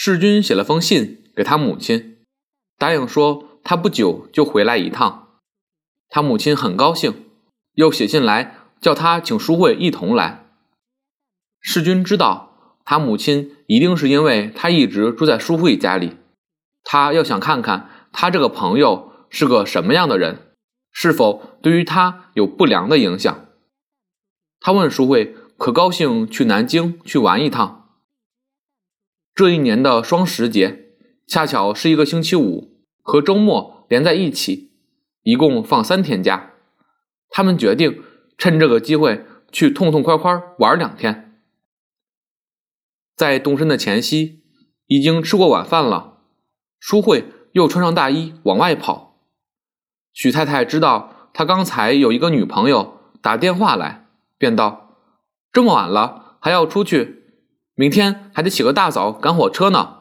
世君写了封信给他母亲，答应说他不久就回来一趟。他母亲很高兴，又写信来叫他请淑慧一同来。世君知道他母亲一定是因为他一直住在淑慧家里，他要想看看他这个朋友是个什么样的人，是否对于他有不良的影响。他问淑慧可高兴去南京去玩一趟。这一年的双十节恰巧是一个星期五，和周末连在一起，一共放三天假。他们决定趁这个机会去痛痛快快玩两天。在动身的前夕，已经吃过晚饭了，淑慧又穿上大衣往外跑。许太太知道他刚才有一个女朋友打电话来，便道：“这么晚了还要出去。”明天还得起个大早赶火车呢。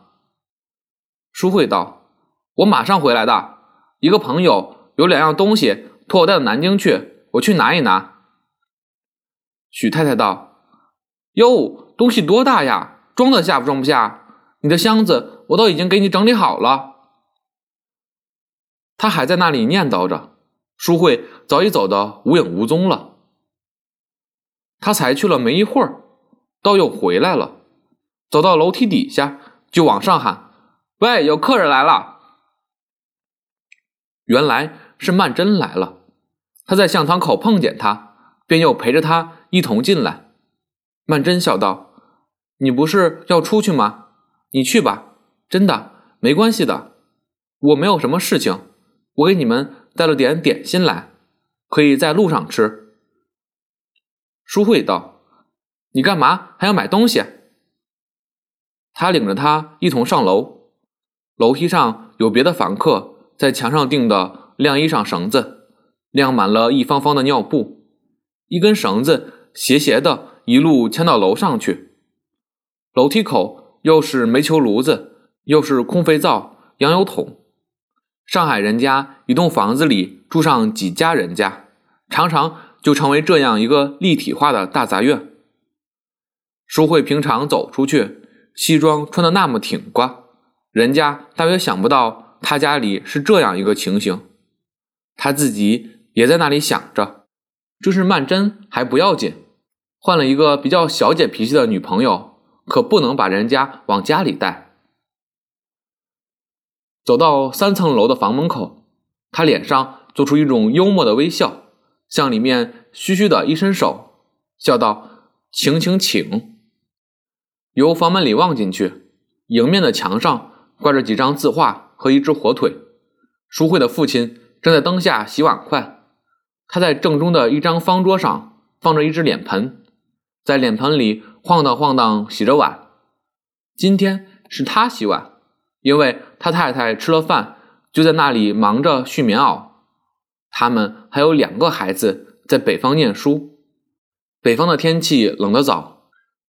淑慧道：“我马上回来的。一个朋友有两样东西托我带到南京去，我去拿一拿。”许太太道：“哟，东西多大呀？装得下不装不下？你的箱子我都已经给你整理好了。”他还在那里念叨着，淑慧早已走得无影无踪了。他才去了没一会儿，倒又回来了。走到楼梯底下，就往上喊：“喂，有客人来了！”原来是曼桢来了。他在巷堂口碰见他，便又陪着他一同进来。曼桢笑道：“你不是要出去吗？你去吧，真的没关系的。我没有什么事情，我给你们带了点点心来，可以在路上吃。”淑慧道：“你干嘛还要买东西？”他领着他一同上楼，楼梯上有别的房客在墙上钉的晾衣裳绳子，晾满了一方方的尿布，一根绳子斜斜的一路牵到楼上去。楼梯口又是煤球炉子，又是空肥皂、羊油桶。上海人家一栋房子里住上几家人家，常常就成为这样一个立体化的大杂院。淑慧平常走出去。西装穿的那么挺刮，人家大约想不到他家里是这样一个情形。他自己也在那里想着，这是曼桢还不要紧，换了一个比较小姐脾气的女朋友，可不能把人家往家里带。走到三层楼的房门口，他脸上做出一种幽默的微笑，向里面虚虚的一伸手，笑道：“请请请。”由房门里望进去，迎面的墙上挂着几张字画和一只火腿。淑慧的父亲正在灯下洗碗筷，他在正中的一张方桌上放着一只脸盆，在脸盆里晃荡晃荡洗着碗。今天是他洗碗，因为他太太吃了饭就在那里忙着续棉袄。他们还有两个孩子在北方念书，北方的天气冷得早。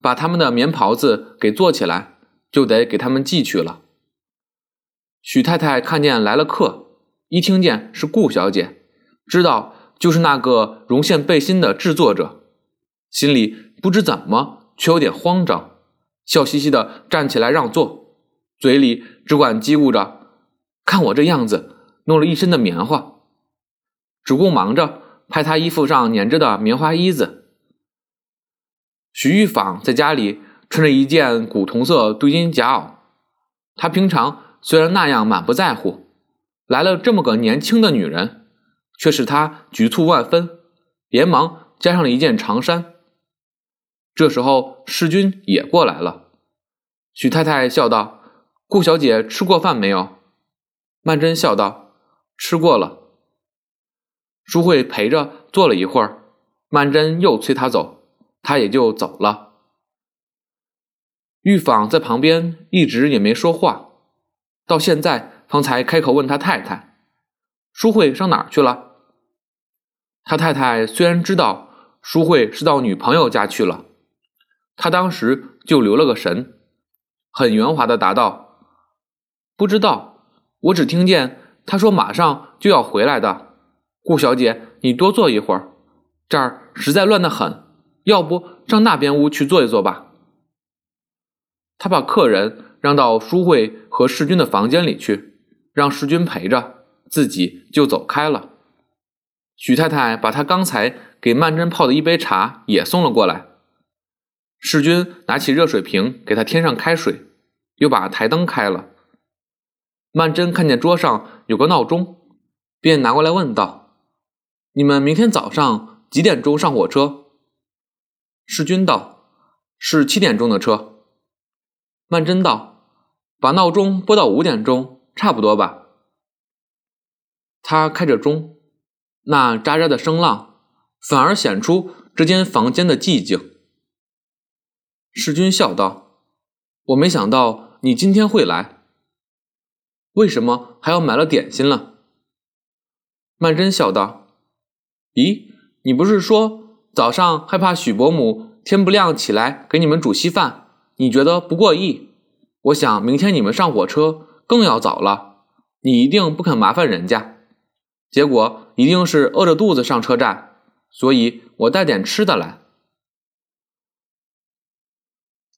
把他们的棉袍子给做起来，就得给他们寄去了。许太太看见来了客，一听见是顾小姐，知道就是那个绒线背心的制作者，心里不知怎么却有点慌张，笑嘻嘻的站起来让座，嘴里只管叽咕着：“看我这样子，弄了一身的棉花。”只顾忙着拍他衣服上粘着的棉花衣子。徐玉坊在家里穿着一件古铜色镀金夹袄，他平常虽然那样满不在乎，来了这么个年轻的女人，却使他局促万分，连忙加上了一件长衫。这时候世君也过来了，许太太笑道：“顾小姐吃过饭没有？”曼桢笑道：“吃过了。”淑慧陪着坐了一会儿，曼桢又催他走。他也就走了。玉坊在旁边一直也没说话，到现在方才开口问他太太：“淑慧上哪儿去了？”他太太虽然知道淑慧是到女朋友家去了，他当时就留了个神，很圆滑的答道：“不知道，我只听见他说马上就要回来的。顾小姐，你多坐一会儿，这儿实在乱得很。”要不上那边屋去坐一坐吧。他把客人让到淑慧和世君的房间里去，让世君陪着，自己就走开了。许太太把她刚才给曼桢泡的一杯茶也送了过来。世君拿起热水瓶给她添上开水，又把台灯开了。曼桢看见桌上有个闹钟，便拿过来问道：“你们明天早上几点钟上火车？”世君道：“是七点钟的车。”曼桢道：“把闹钟拨到五点钟，差不多吧。”他开着钟。那喳喳的声浪，反而显出这间房间的寂静。世君笑道：“我没想到你今天会来，为什么还要买了点心了？”曼桢笑道：“咦，你不是说早上害怕许伯母天不亮起来给你们煮稀饭，你觉得不过意？我想明天你们上火车更要早了，你一定不肯麻烦人家。”结果一定是饿着肚子上车站，所以我带点吃的来。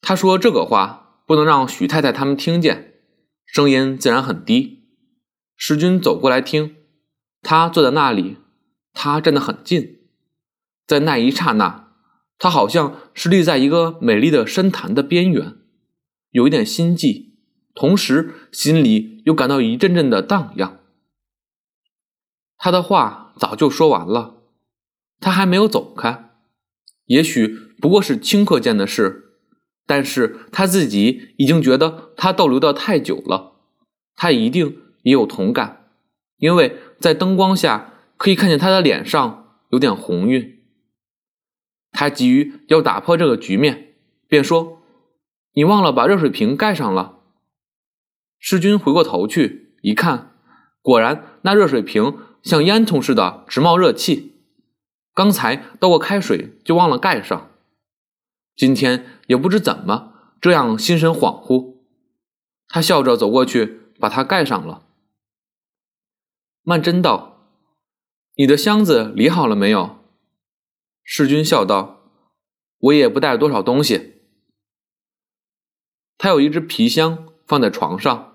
他说这个话不能让许太太他们听见，声音自然很低。世君走过来听，他坐在那里，他站得很近，在那一刹那，他好像是立在一个美丽的深潭的边缘，有一点心悸，同时心里又感到一阵阵的荡漾。他的话早就说完了，他还没有走开。也许不过是顷刻间的事，但是他自己已经觉得他逗留的太久了。他一定也有同感，因为在灯光下可以看见他的脸上有点红晕。他急于要打破这个局面，便说：“你忘了把热水瓶盖上了。”世君回过头去一看，果然那热水瓶。像烟囱似的直冒热气，刚才倒过开水就忘了盖上，今天也不知怎么这样心神恍惚。他笑着走过去，把它盖上了。曼桢道：“你的箱子理好了没有？”世君笑道：“我也不带多少东西。”他有一只皮箱放在床上，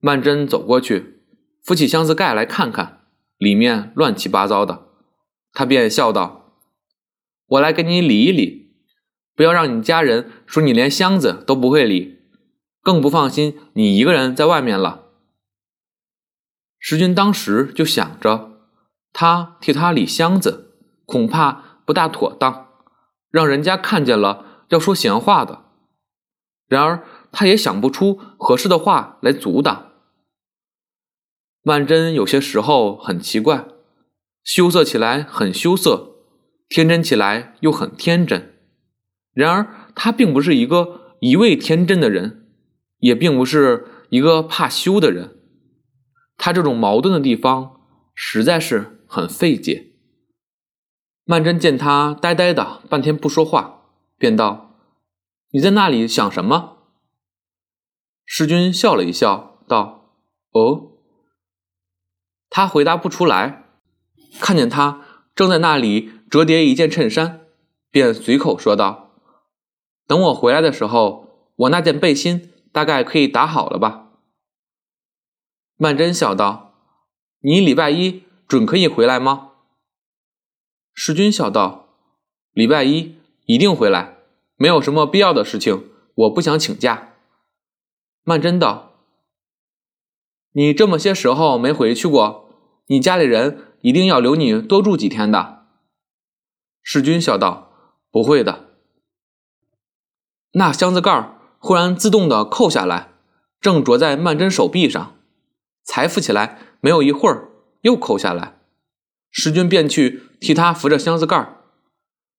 曼桢走过去，扶起箱子盖来看看。里面乱七八糟的，他便笑道：“我来给你理一理，不要让你家人说你连箱子都不会理，更不放心你一个人在外面了。”石军当时就想着，他替他理箱子，恐怕不大妥当，让人家看见了要说闲话的。然而他也想不出合适的话来阻挡。曼桢有些时候很奇怪，羞涩起来很羞涩，天真起来又很天真。然而，他并不是一个一味天真的人，也并不是一个怕羞的人。他这种矛盾的地方实在是很费解。曼桢见他呆呆的半天不说话，便道：“你在那里想什么？”世君笑了一笑，道：“哦。”他回答不出来，看见他正在那里折叠一件衬衫，便随口说道：“等我回来的时候，我那件背心大概可以打好了吧？”曼桢笑道：“你礼拜一准可以回来吗？”世君笑道：“礼拜一一定回来，没有什么必要的事情，我不想请假。”曼桢道。你这么些时候没回去过，你家里人一定要留你多住几天的。世君笑道：“不会的。”那箱子盖忽然自动的扣下来，正着在曼桢手臂上，才扶起来没有一会儿，又扣下来。世君便去替他扶着箱子盖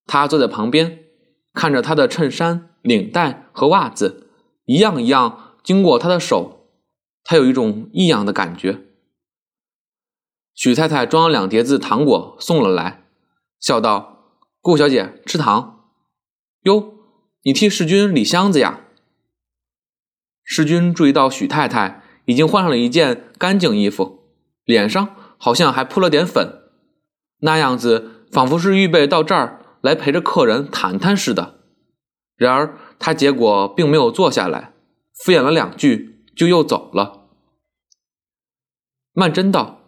他坐在旁边，看着他的衬衫、领带和袜子，一样一样经过他的手。他有一种异样的感觉。许太太装了两碟子糖果送了来，笑道：“顾小姐吃糖。”哟，你替世君理箱子呀？世君注意到许太太已经换上了一件干净衣服，脸上好像还扑了点粉，那样子仿佛是预备到这儿来陪着客人谈谈似的。然而他结果并没有坐下来，敷衍了两句，就又走了。曼桢道：“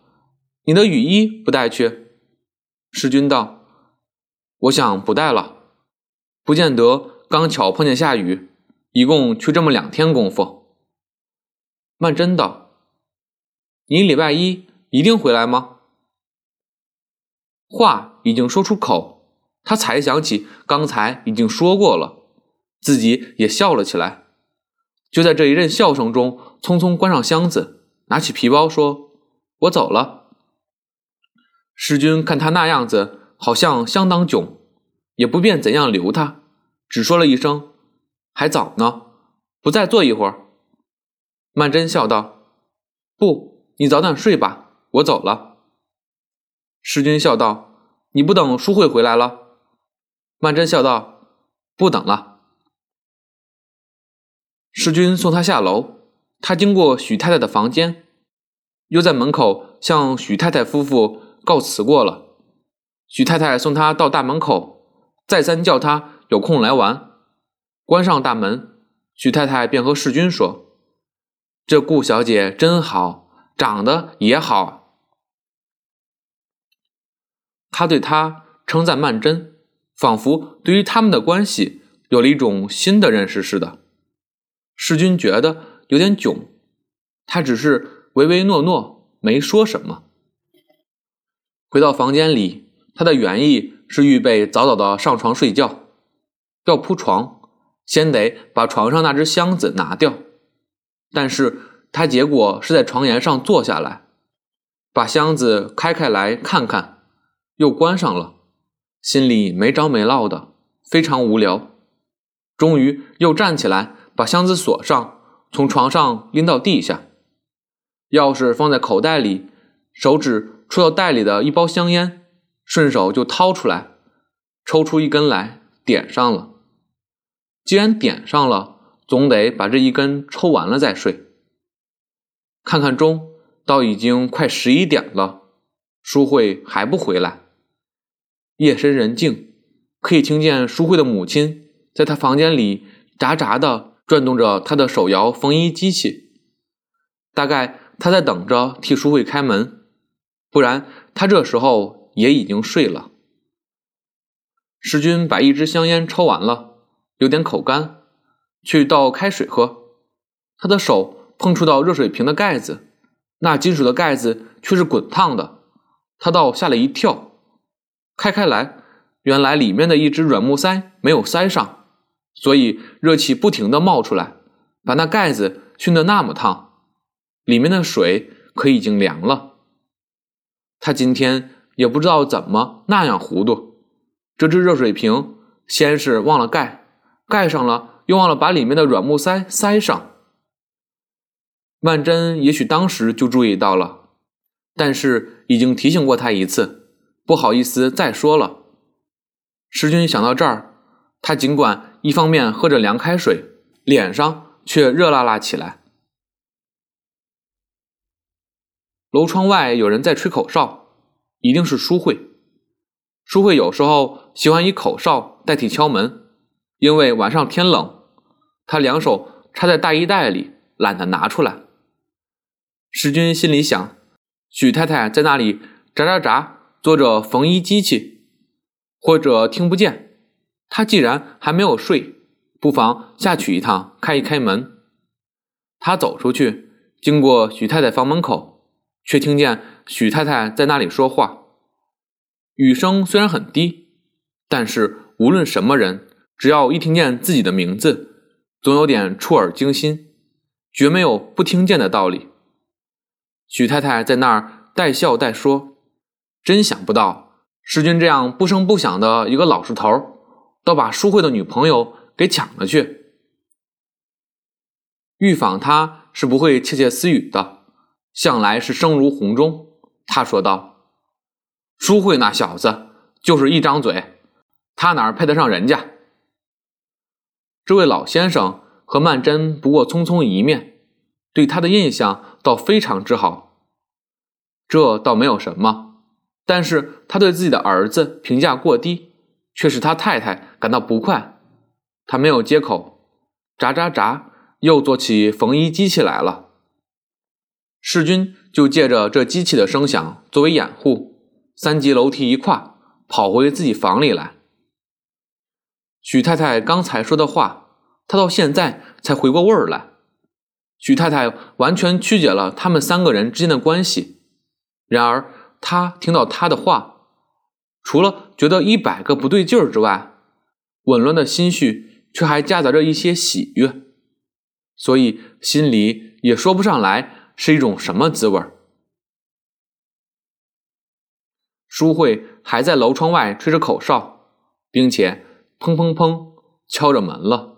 你的雨衣不带去？”世君道：“我想不带了，不见得刚巧碰见下雨，一共去这么两天功夫。”曼桢道：“你礼拜一一定回来吗？”话已经说出口，他才想起刚才已经说过了，自己也笑了起来。就在这一阵笑声中，匆匆关上箱子，拿起皮包说。我走了。世君看他那样子，好像相当囧，也不便怎样留他，只说了一声：“还早呢，不再坐一会儿。”曼桢笑道：“不，你早点睡吧，我走了。”世君笑道：“你不等淑慧回来了？”曼桢笑道：“不等了。”世君送他下楼，他经过许太太的房间。又在门口向许太太夫妇告辞过了。许太太送他到大门口，再三叫他有空来玩。关上大门，许太太便和世君说：“这顾小姐真好，长得也好。”他对她称赞曼桢，仿佛对于他们的关系有了一种新的认识似的。世君觉得有点囧，他只是。唯唯诺诺，没说什么。回到房间里，他的原意是预备早早的上床睡觉。要铺床，先得把床上那只箱子拿掉。但是他结果是在床沿上坐下来，把箱子开开来看看，又关上了，心里没着没落的，非常无聊。终于又站起来，把箱子锁上，从床上拎到地下。钥匙放在口袋里，手指触到袋里的一包香烟，顺手就掏出来，抽出一根来点上了。既然点上了，总得把这一根抽完了再睡。看看钟，到已经快十一点了，淑慧还不回来。夜深人静，可以听见淑慧的母亲在她房间里喳喳的转动着她的手摇缝衣机器，大概。他在等着替淑慧开门，不然他这时候也已经睡了。世君把一支香烟抽完了，有点口干，去倒开水喝。他的手碰触到热水瓶的盖子，那金属的盖子却是滚烫的，他倒吓了一跳。开开来，原来里面的一只软木塞没有塞上，所以热气不停地冒出来，把那盖子熏得那么烫。里面的水可已经凉了。他今天也不知道怎么那样糊涂。这只热水瓶先是忘了盖，盖上了又忘了把里面的软木塞塞上。曼桢也许当时就注意到了，但是已经提醒过他一次，不好意思再说了。时君想到这儿，他尽管一方面喝着凉开水，脸上却热辣辣起来。楼窗外有人在吹口哨，一定是淑慧。淑慧有时候喜欢以口哨代替敲门，因为晚上天冷，她两手插在大衣袋里，懒得拿出来。石君心里想：许太太在那里喳喳喳做着缝衣机器，或者听不见。他既然还没有睡，不妨下去一趟，开一开门。他走出去，经过许太太房门口。却听见许太太在那里说话，语声虽然很低，但是无论什么人，只要一听见自己的名字，总有点触耳惊心，绝没有不听见的道理。许太太在那儿带笑带说：“真想不到，世君这样不声不响的一个老实头，倒把淑慧的女朋友给抢了去。预防他是不会窃窃私语的。”向来是声如洪钟，他说道：“淑慧那小子就是一张嘴，他哪配得上人家？”这位老先生和曼桢不过匆匆一面，对他的印象倒非常之好。这倒没有什么，但是他对自己的儿子评价过低，却使他太太感到不快。他没有接口，喳喳喳，又做起缝衣机器来了。世君就借着这机器的声响作为掩护，三级楼梯一跨，跑回自己房里来。许太太刚才说的话，他到现在才回过味儿来。许太太完全曲解了他们三个人之间的关系。然而，他听到他的话，除了觉得一百个不对劲儿之外，紊乱的心绪却还夹杂着一些喜悦，所以心里也说不上来。是一种什么滋味儿？淑慧还在楼窗外吹着口哨，并且砰砰砰敲着门了。